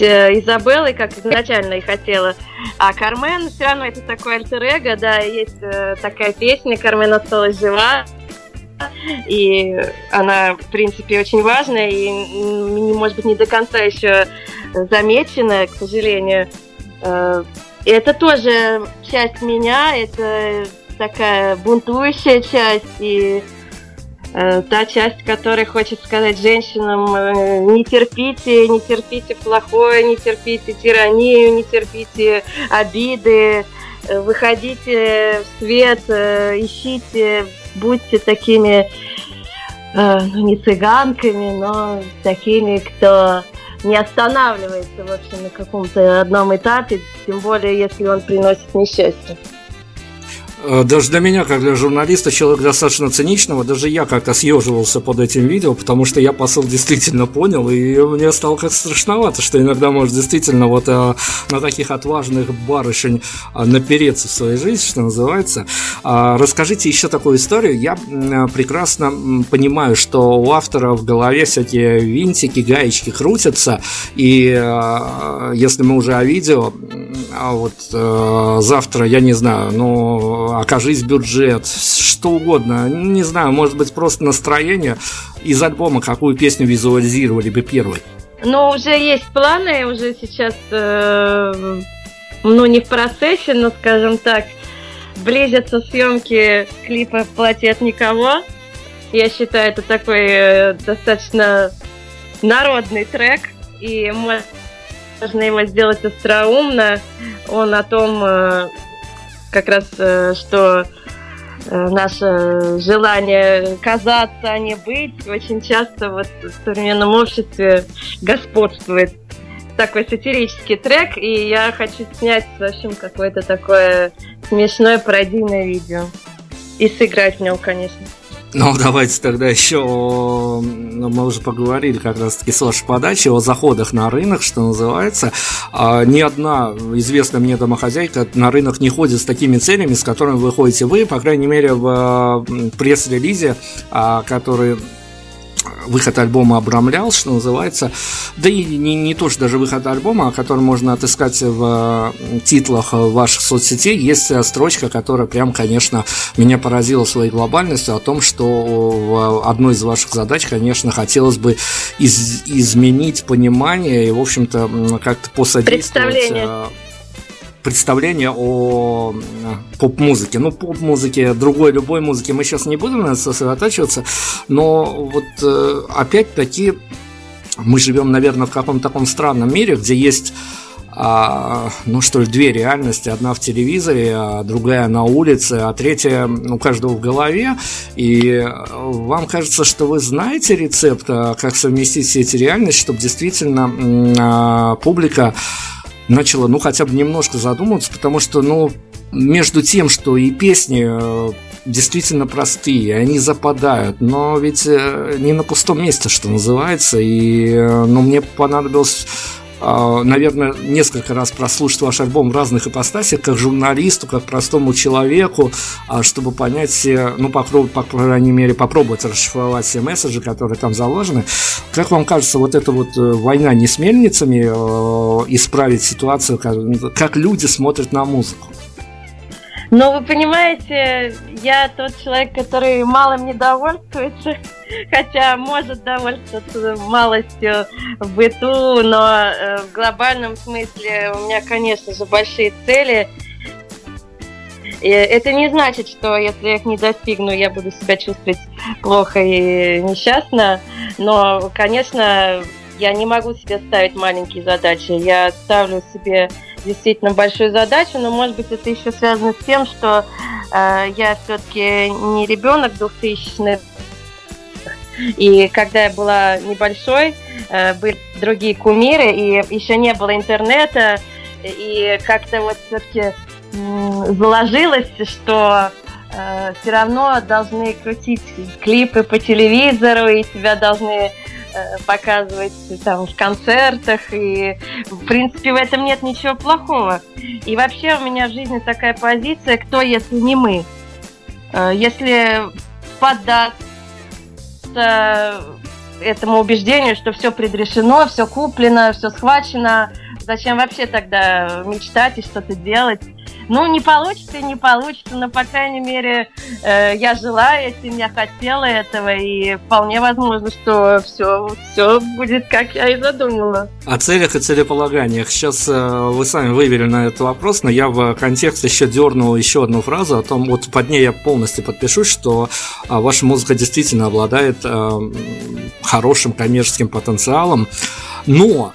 [SPEAKER 2] Э, Изабеллой, как изначально и хотела. А Кармен все равно это такой альтер -эго, да, есть э, такая песня «Кармен осталась жива», и она, в принципе, очень важная и, может быть, не до конца еще замечена, к сожалению. Э, это тоже часть меня, это такая бунтующая часть, и та часть, которая хочет сказать женщинам, э, не терпите, не терпите плохое, не терпите тиранию, не терпите обиды, э, выходите в свет, ищите, будьте такими, ну не цыганками, но такими, кто не останавливается, в общем, на каком-то одном этапе, тем более, если он приносит несчастье.
[SPEAKER 3] Э, даже для меня, как для журналиста, человек достаточно циничного, даже я как-то съеживался под этим видео, потому что я посыл действительно понял, и мне стало как страшновато, что иногда может действительно вот а, на таких отважных барышень а, напереться в своей жизни, что называется. А, расскажите еще такую историю. Я прекрасно понимаю, что у автора в голове всякие винтики, гаечки крутятся, и а, если мы уже о видео, а вот а, завтра, я не знаю, но окажись бюджет, что угодно. Не знаю, может быть, просто настроение из альбома, какую песню визуализировали бы первой.
[SPEAKER 2] Ну, уже есть планы, уже сейчас, э, ну, не в процессе, но, скажем так, близятся съемки клипа «Платье от никого». Я считаю, это такой э, достаточно народный трек, и можно его сделать остроумно. Он о том, э, как раз, э, что э, наше желание казаться, а не быть, очень часто вот в современном обществе господствует такой сатирический трек, и я хочу снять, в общем, какое-то такое смешное пародийное видео. И сыграть в нем, конечно.
[SPEAKER 3] Ну, давайте тогда еще, ну, мы уже поговорили как раз-таки с вашей подачи о заходах на рынок, что называется. А, ни одна известная мне домохозяйка на рынок не ходит с такими целями, с которыми вы ходите вы, по крайней мере, в пресс-релизе, а, который выход альбома обрамлял, что называется. Да и не, не то, что даже выход альбома, а который можно отыскать в титлах ваших соцсетей, есть строчка, которая прям, конечно, меня поразила своей глобальностью о том, что одной из ваших задач, конечно, хотелось бы из, изменить понимание и, в общем-то, как-то посодействовать э, представление о поп-музыке. Ну, поп-музыке, другой, любой музыке мы сейчас не будем на сосредотачиваться, но вот э, опять-таки мы живем, наверное, в каком-то таком странном мире, где есть а, ну что ли, две реальности. Одна в телевизоре, а другая на улице, а третья у каждого в голове. И вам кажется, что вы знаете рецепт, а как совместить все эти реальности, чтобы действительно а, публика начала, ну, хотя бы немножко задумываться, потому что, ну, между тем, что и песни э, действительно простые, они западают, но ведь э, не на пустом месте, что называется, и, э, ну, мне понадобилось наверное, несколько раз прослушать ваш альбом в разных ипостасях, как журналисту, как простому человеку, а, чтобы понять, ну, попробовать, по крайней мере, попробовать расшифровать все месседжи, которые там заложены. Как вам кажется, вот эта вот э, война не с мельницами э, исправить ситуацию, как люди смотрят на музыку?
[SPEAKER 2] Но вы понимаете, я тот человек, который малым не довольствуется, хотя может довольствоваться малостью в быту, но э, в глобальном смысле у меня, конечно же, большие цели. И это не значит, что если я их не достигну, я буду себя чувствовать плохо и несчастно. Но, конечно, я не могу себе ставить маленькие задачи. Я ставлю себе действительно большую задачу, но, может быть, это еще связано с тем, что э, я все-таки не ребенок 2000-х, и когда я была небольшой, э, были другие кумиры, и еще не было интернета, и как-то вот все-таки э, заложилось, что э, все равно должны крутить клипы по телевизору, и тебя должны показывать там в концертах, и в принципе в этом нет ничего плохого. И вообще у меня в жизни такая позиция, кто если не мы. Э, если поддаться этому убеждению, что все предрешено, все куплено, все схвачено, зачем вообще тогда мечтать и что-то делать? Ну, не получится не получится, но, по крайней мере, э, я жила этим, я хотела этого, и вполне возможно, что все, все будет, как я и задумала.
[SPEAKER 3] О целях и целеполаганиях. Сейчас э, вы сами вывели на этот вопрос, но я в контекст еще дернул еще одну фразу о том, вот под ней я полностью подпишусь, что э, ваша музыка действительно обладает э, хорошим коммерческим потенциалом, но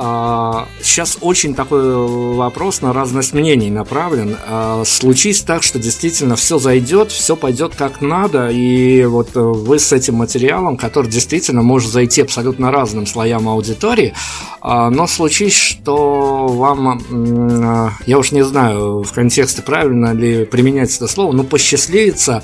[SPEAKER 3] Сейчас а, очень такой вопрос на разность мнений направлен. А, случись так, что действительно все зайдет, все пойдет как надо, и вот э, вы с этим материалом, который действительно может зайти абсолютно разным слоям аудитории, а, но случись, что вам, я уж не знаю в контексте правильно ли применять это слово, но посчастливится,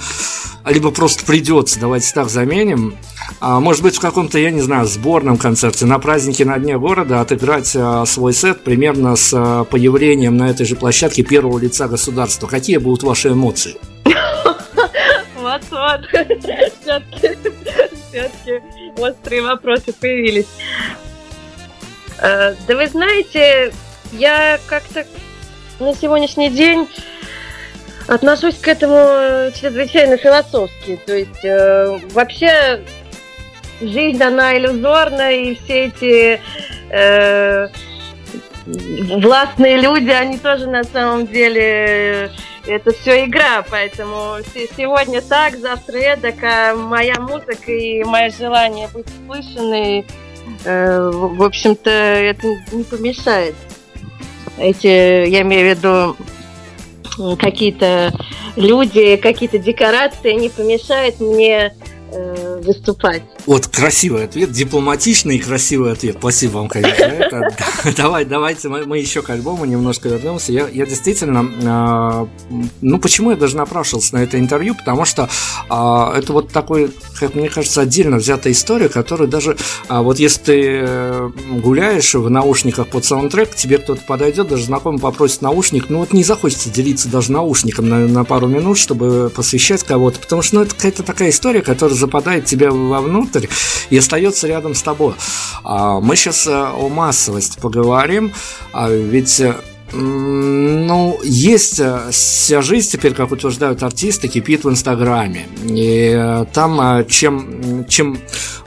[SPEAKER 3] либо просто придется, давайте так заменим, может быть в каком-то, я не знаю, сборном концерте, на празднике на дне города отыграть играть а, свой сет примерно с а, появлением на этой же площадке первого лица государства. Какие будут ваши эмоции?
[SPEAKER 2] Вот-вот. Все-таки, все-таки острые вопросы появились. Э, да вы знаете, я как-то на сегодняшний день отношусь к этому чрезвычайно философски. То есть э, вообще жизнь, она иллюзорна, и все эти э, властные люди, они тоже на самом деле это все игра, поэтому сегодня так, завтра эдак, а моя музыка и мое желание быть услышанной, э, в общем-то, это не помешает. Эти, я имею в виду, какие-то люди, какие-то декорации не помешают мне э, выступать.
[SPEAKER 3] Вот красивый ответ, дипломатичный и красивый ответ. Спасибо вам, конечно. Это. Давай, давайте мы, мы еще к альбому немножко вернемся. Я, я действительно, э, ну почему я даже напрашивался на это интервью, потому что э, это вот такой, как мне кажется, отдельно взятая история, которую даже э, вот если ты гуляешь в наушниках под саундтрек, тебе кто-то подойдет, даже знакомый попросит наушник, ну вот не захочется делиться даже наушником на, на пару минут, чтобы посвящать кого-то, потому что ну, это какая-то такая история, которая западает тебе вовнутрь и остается рядом с тобой. А, мы сейчас э, о массовости поговорим, а ведь э, ну, есть э, вся жизнь теперь, как утверждают артисты, кипит в Инстаграме. И там чем, чем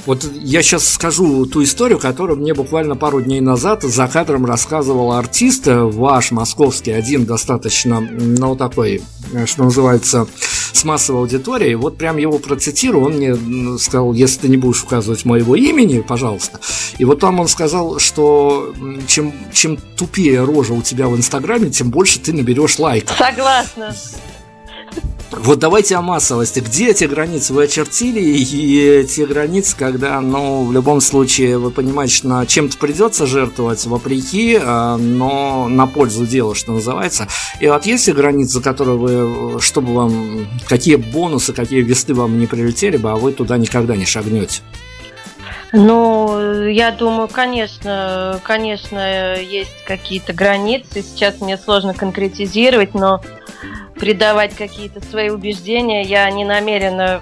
[SPEAKER 3] вот я сейчас скажу ту историю, которую мне буквально пару дней назад за кадром рассказывал артист, ваш московский, один достаточно, ну, такой, что называется, с массовой аудиторией. Вот прям его процитирую, он мне сказал, если ты не будешь указывать моего имени, пожалуйста. И вот там он сказал, что чем, чем тупее рожа у тебя в Инстаграме, тем больше ты наберешь лайков.
[SPEAKER 2] Согласна.
[SPEAKER 3] Вот давайте о массовости. Где эти границы вы очертили? И те границы, когда, ну, в любом случае, вы понимаете, что чем-то придется жертвовать вопреки, а, но на пользу дела, что называется. И вот есть ли границы, которые вы, чтобы вам, какие бонусы, какие весты вам не прилетели бы, а вы туда никогда не шагнете?
[SPEAKER 2] Ну, я думаю, конечно, конечно, есть какие-то границы. Сейчас мне сложно конкретизировать, но придавать какие-то свои убеждения я не намерена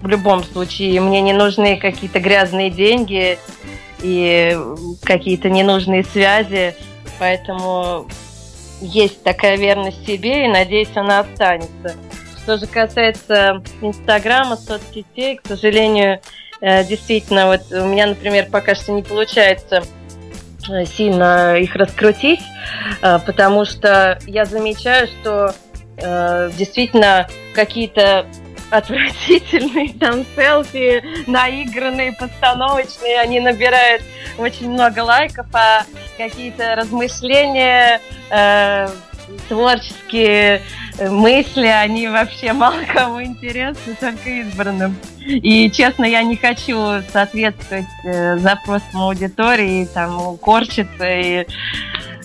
[SPEAKER 2] в любом случае. Мне не нужны какие-то грязные деньги и какие-то ненужные связи. Поэтому есть такая верность себе, и надеюсь, она останется. Что же касается Инстаграма, соцсетей, к сожалению, э, действительно, вот у меня, например, пока что не получается э, сильно их раскрутить, э, потому что я замечаю, что действительно какие-то отвратительные там селфи, наигранные, постановочные, они набирают очень много лайков, а какие-то размышления, э, творческие мысли, они вообще мало кому интересны, только избранным. И, честно, я не хочу соответствовать э, запросам аудитории, там, корчиться и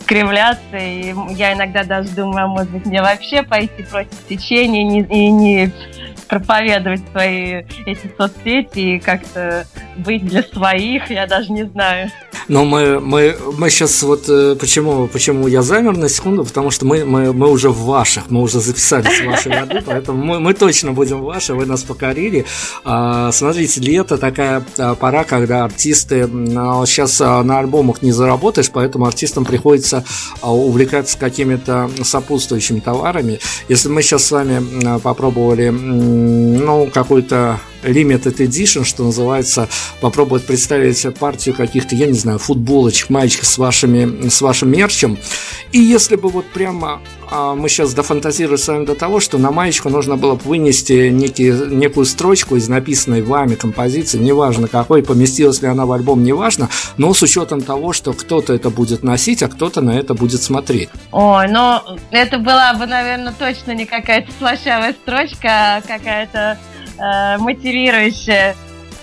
[SPEAKER 2] кривляться. И я иногда даже думаю, а может быть, мне вообще пойти против течения и не, и не проповедовать свои эти соцсети и как-то быть для своих, я даже не знаю.
[SPEAKER 3] Но мы, мы, мы сейчас вот э, почему, почему я замер на секунду, потому что мы, мы, мы уже в ваших, мы уже записались в ваши ряды, поэтому мы, мы точно будем ваши, вы нас покорили. А, смотрите, лето такая а, пора, когда артисты сейчас а, на альбомах не заработаешь, поэтому артистам приходится увлекаться какими-то сопутствующими товарами. Если мы сейчас с вами попробовали ну, какой-то limited edition, что называется, попробовать представить партию каких-то, я не знаю, футболочек, маечек с, вашими, с вашим мерчем. И если бы вот прямо а, мы сейчас дофантазируем с вами до того, что на маечку нужно было бы вынести некий, некую строчку из написанной вами композиции, неважно какой, поместилась ли она в альбом, неважно, но с учетом того, что кто-то это будет носить, а кто-то на это будет смотреть.
[SPEAKER 2] Ой, ну это была бы, наверное, точно не какая-то слащавая строчка, а какая-то э, мотивирующая.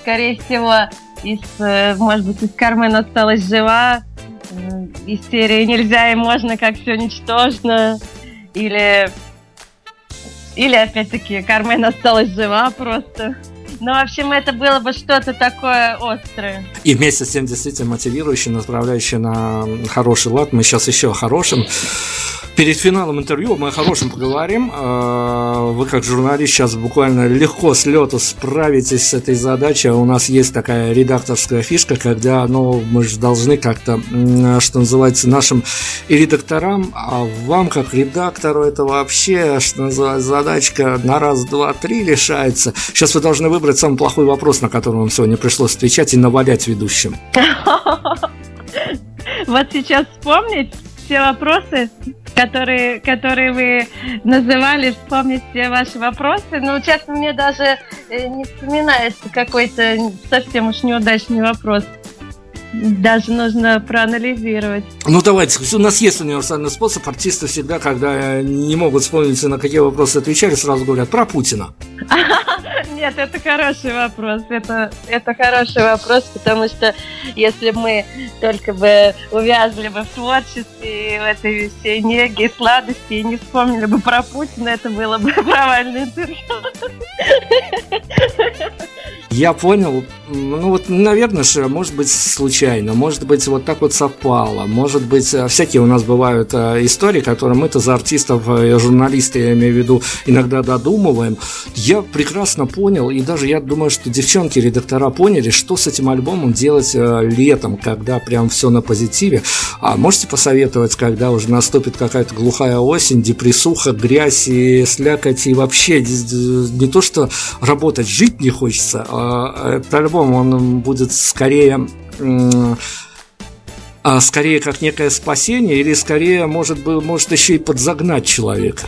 [SPEAKER 2] Скорее всего, из, э, может быть, из Кармен осталась жива, из серии «Нельзя и можно, как все ничтожно», или, или опять-таки, Кармен осталась жива просто. Ну, в общем, это было бы что-то такое острое.
[SPEAKER 3] И вместе с тем действительно мотивирующее, направляющее на хороший лад. Мы сейчас еще о хорошем. Перед финалом интервью мы о хорошем поговорим. А, вы как журналист сейчас буквально легко с лету справитесь с этой задачей. У нас есть такая редакторская фишка, когда ну, мы же должны как-то, что называется, нашим и редакторам, а вам как редактору это вообще, что называется, задачка на раз, два, три решается. Сейчас вы должны выбрать самый плохой вопрос, на который вам сегодня пришлось отвечать и навалять ведущим.
[SPEAKER 2] Вот сейчас вспомнить все вопросы, которые, которые вы называли, вспомнить все ваши вопросы. Но, честно, мне даже э, не вспоминается какой-то совсем уж неудачный вопрос. Даже нужно проанализировать.
[SPEAKER 3] Ну давайте, у нас есть универсальный способ. Артисты всегда, когда не могут вспомнить, на какие вопросы отвечали, сразу говорят про Путина.
[SPEAKER 2] Нет, это хороший вопрос. Это, это хороший вопрос, потому что если мы только бы увязли бы в творчестве, в этой всей неге и сладости, и не вспомнили бы про Путина, это было бы провальное интервью.
[SPEAKER 3] Я понял. Ну вот, наверное же, может быть, случайно, может быть, вот так вот совпало, может быть, э, всякие у нас бывают э, истории, которые мы-то за артистов, э, журналисты, я имею в виду, иногда додумываем. Я прекрасно понял, и даже я думаю, что девчонки, редактора поняли, что с этим альбомом делать летом, когда прям все на позитиве. А можете посоветовать, когда уже наступит какая-то глухая осень, депрессуха, грязь и слякоть, и вообще не то, что работать, жить не хочется, а альбом, он будет скорее а скорее как некое спасение или скорее может быть может еще и подзагнать человека?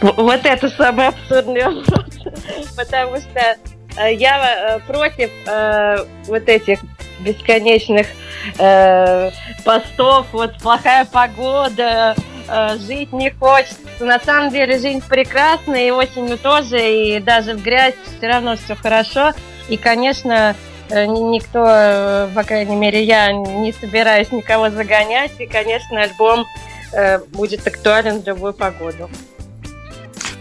[SPEAKER 2] Вот это самый абсурдный вопрос, потому что э, я э, против э, вот этих бесконечных постов, вот плохая погода, жить не хочется. На самом деле жизнь прекрасная, и осенью тоже, и даже в грязь все равно все хорошо. И, конечно, э, никто, э, по крайней мере, я не собираюсь никого загонять, и, конечно, альбом э, будет актуален в любую погоду.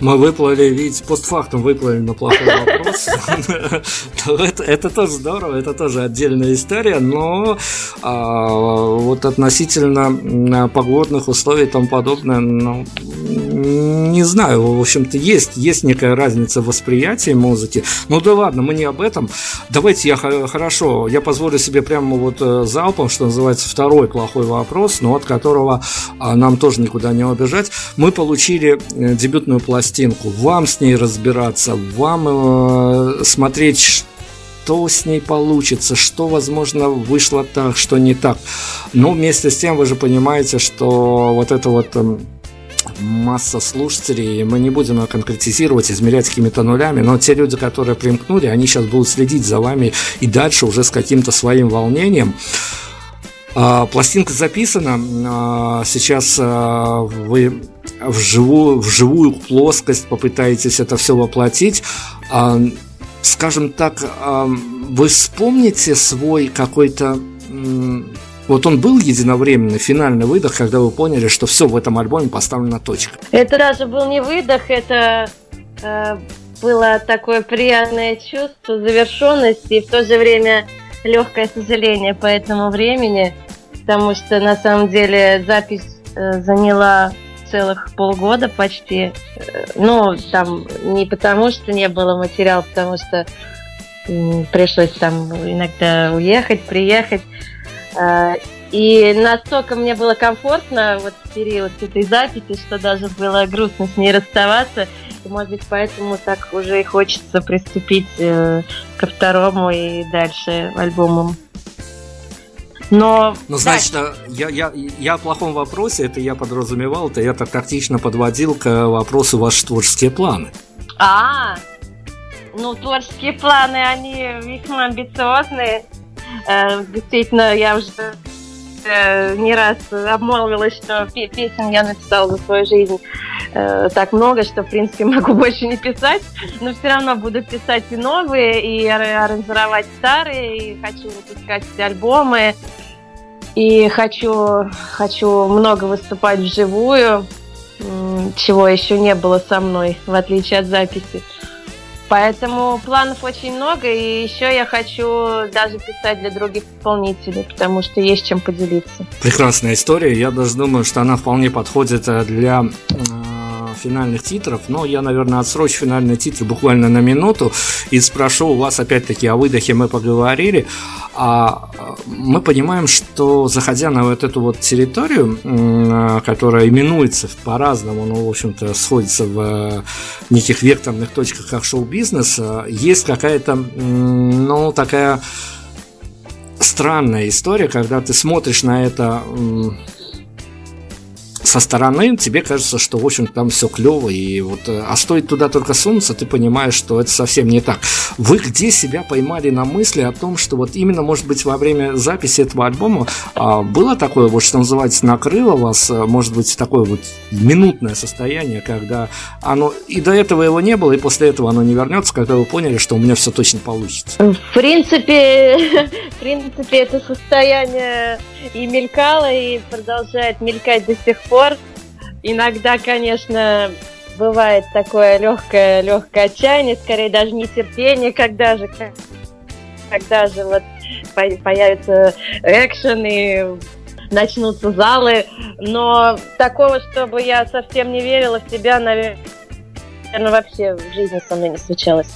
[SPEAKER 3] Мы выплыли, ведь постфактум выплыли на плохой вопрос. Это тоже здорово, это тоже отдельная история, но а, вот относительно погодных условий и тому подобное, ну, не знаю, в общем-то, есть, есть некая разница в восприятии музыки. Ну да ладно, мы не об этом. Давайте я хорошо, я позволю себе прямо вот э, залпом, что называется, второй плохой вопрос, но от которого а, нам тоже никуда не убежать. Мы получили э, дебютную пластинку. Вам с ней разбираться, вам э, смотреть, что с ней получится, что, возможно, вышло так, что не так. Но вместе с тем вы же понимаете, что вот это вот эм, масса слушателей, мы не будем ее конкретизировать, измерять какими-то нулями, но те люди, которые примкнули, они сейчас будут следить за вами и дальше уже с каким-то своим волнением. А, пластинка записана, а, сейчас а, вы в живую, в живую плоскость попытаетесь это все воплотить. Скажем так, вы вспомните свой какой-то вот он был единовременный финальный выдох, когда вы поняли, что все в этом альбоме поставлена точка.
[SPEAKER 2] Это даже был не выдох, это э, было такое приятное чувство завершенности и в то же время легкое сожаление по этому времени, потому что на самом деле запись э, заняла целых полгода почти. Э, ну, там не потому, что не было материала, потому что пришлось там иногда уехать, приехать. Э, и настолько мне было комфортно вот в период этой записи, что даже было грустно с ней расставаться. И, может быть, поэтому так уже и хочется приступить э, ко второму и дальше альбомам.
[SPEAKER 3] Но, ну, значит, да. я, я, я о плохом вопросе, это я подразумевал, это я так тактично подводил к вопросу ваши творческие планы.
[SPEAKER 2] А, ну, творческие планы, они весьма амбициозные. Э, действительно, я уже э, не раз обмолвилась, что песен я написала за свою жизнь э, так много, что, в принципе, могу больше не писать, но все равно буду писать и новые, и аранжировать старые, и хочу выпускать альбомы, и хочу, хочу много выступать вживую, чего еще не было со мной, в отличие от записи. Поэтому планов очень много, и еще я хочу даже писать для других исполнителей, потому что есть чем поделиться.
[SPEAKER 3] Прекрасная история. Я даже думаю, что она вполне подходит э, для э, финальных титров, но я, наверное, отсрочу финальные титры буквально на минуту и спрошу у вас опять-таки о выдохе мы поговорили. А мы понимаем, что заходя на вот эту вот территорию, которая именуется по-разному, но, в общем-то, сходится в неких векторных точках как шоу-бизнес, есть какая-то, ну, такая странная история, когда ты смотришь на это со стороны тебе кажется, что, в общем, там все клево, и вот, э, а стоит туда только сунуться, ты понимаешь, что это совсем не так. Вы где себя поймали на мысли о том, что вот именно, может быть, во время записи этого альбома а, было такое, вот что называется, накрыло вас, э, может быть, такое вот минутное состояние, когда оно, и до этого его не было, и после этого оно не вернется, когда вы поняли, что у меня все точно получится?
[SPEAKER 2] В принципе, в принципе, это состояние и мелькало, и продолжает мелькать до сих пор пор. Иногда, конечно, бывает такое легкое, легкое отчаяние, скорее даже нетерпение, когда же, когда же вот появится экшен и начнутся залы, но такого, чтобы я совсем не верила в себя, наверное, вообще в жизни со мной не случалось.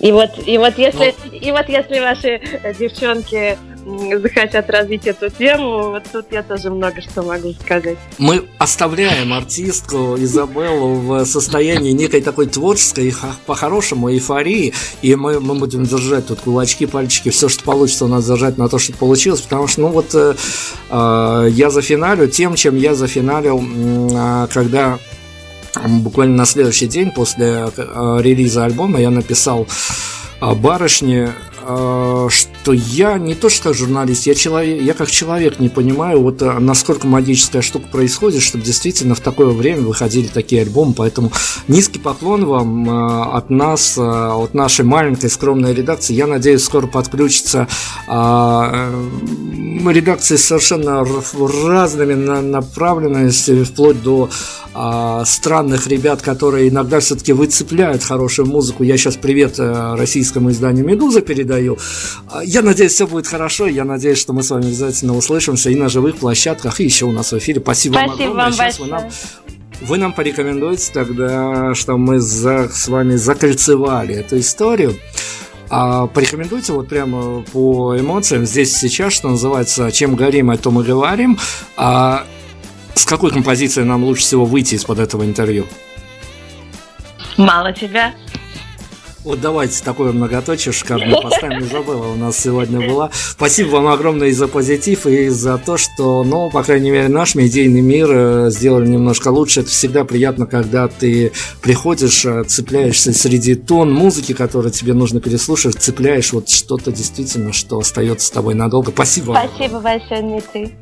[SPEAKER 2] И вот, и вот если, ну... и вот если ваши девчонки захотят развить эту тему, вот тут я тоже много что могу сказать.
[SPEAKER 3] Мы оставляем артистку Изабеллу в состоянии некой такой творческой, по-хорошему, эйфории, и мы, мы будем держать тут кулачки, пальчики, все, что получится у нас держать на то, что получилось, потому что, ну вот, э, э, я зафиналю тем, чем я зафиналил, э, когда буквально на следующий день после э, релиза альбома я написал барышни, Э, что я не то что как журналист, я, человек, я как человек не понимаю, вот э, насколько магическая штука происходит, чтобы действительно в такое время выходили такие альбомы, поэтому низкий поклон вам э, от нас, от нашей маленькой скромной редакции. Я надеюсь, скоро подключится редакции совершенно разными направленностями, вплоть до странных ребят, которые иногда все-таки выцепляют хорошую музыку. Я сейчас привет российскому изданию «Медуза» передаю, даю. А, я надеюсь, все будет хорошо. Я надеюсь, что мы с вами обязательно услышимся и на живых площадках, и еще у нас в эфире. Спасибо,
[SPEAKER 1] Спасибо вам огромное. Вам Сейчас
[SPEAKER 3] вы нам, вы нам порекомендуете тогда, что мы за, с вами закольцевали эту историю. А порекомендуйте вот прямо по эмоциям здесь сейчас, что называется, чем горим, о том и говорим. А с какой композицией нам лучше всего выйти из-под этого интервью?
[SPEAKER 1] Мало тебя.
[SPEAKER 3] Вот давайте такое многоточие шикарное поставим. Не забыла, у нас сегодня была. Спасибо вам огромное и за позитив, и за то, что, ну, по крайней мере, наш медийный мир э, сделали немножко лучше. Это всегда приятно, когда ты приходишь, э, цепляешься среди тон музыки, которую тебе нужно переслушать, цепляешь вот что-то действительно, что остается с тобой надолго. Спасибо.
[SPEAKER 1] Спасибо большое, Дмитрий.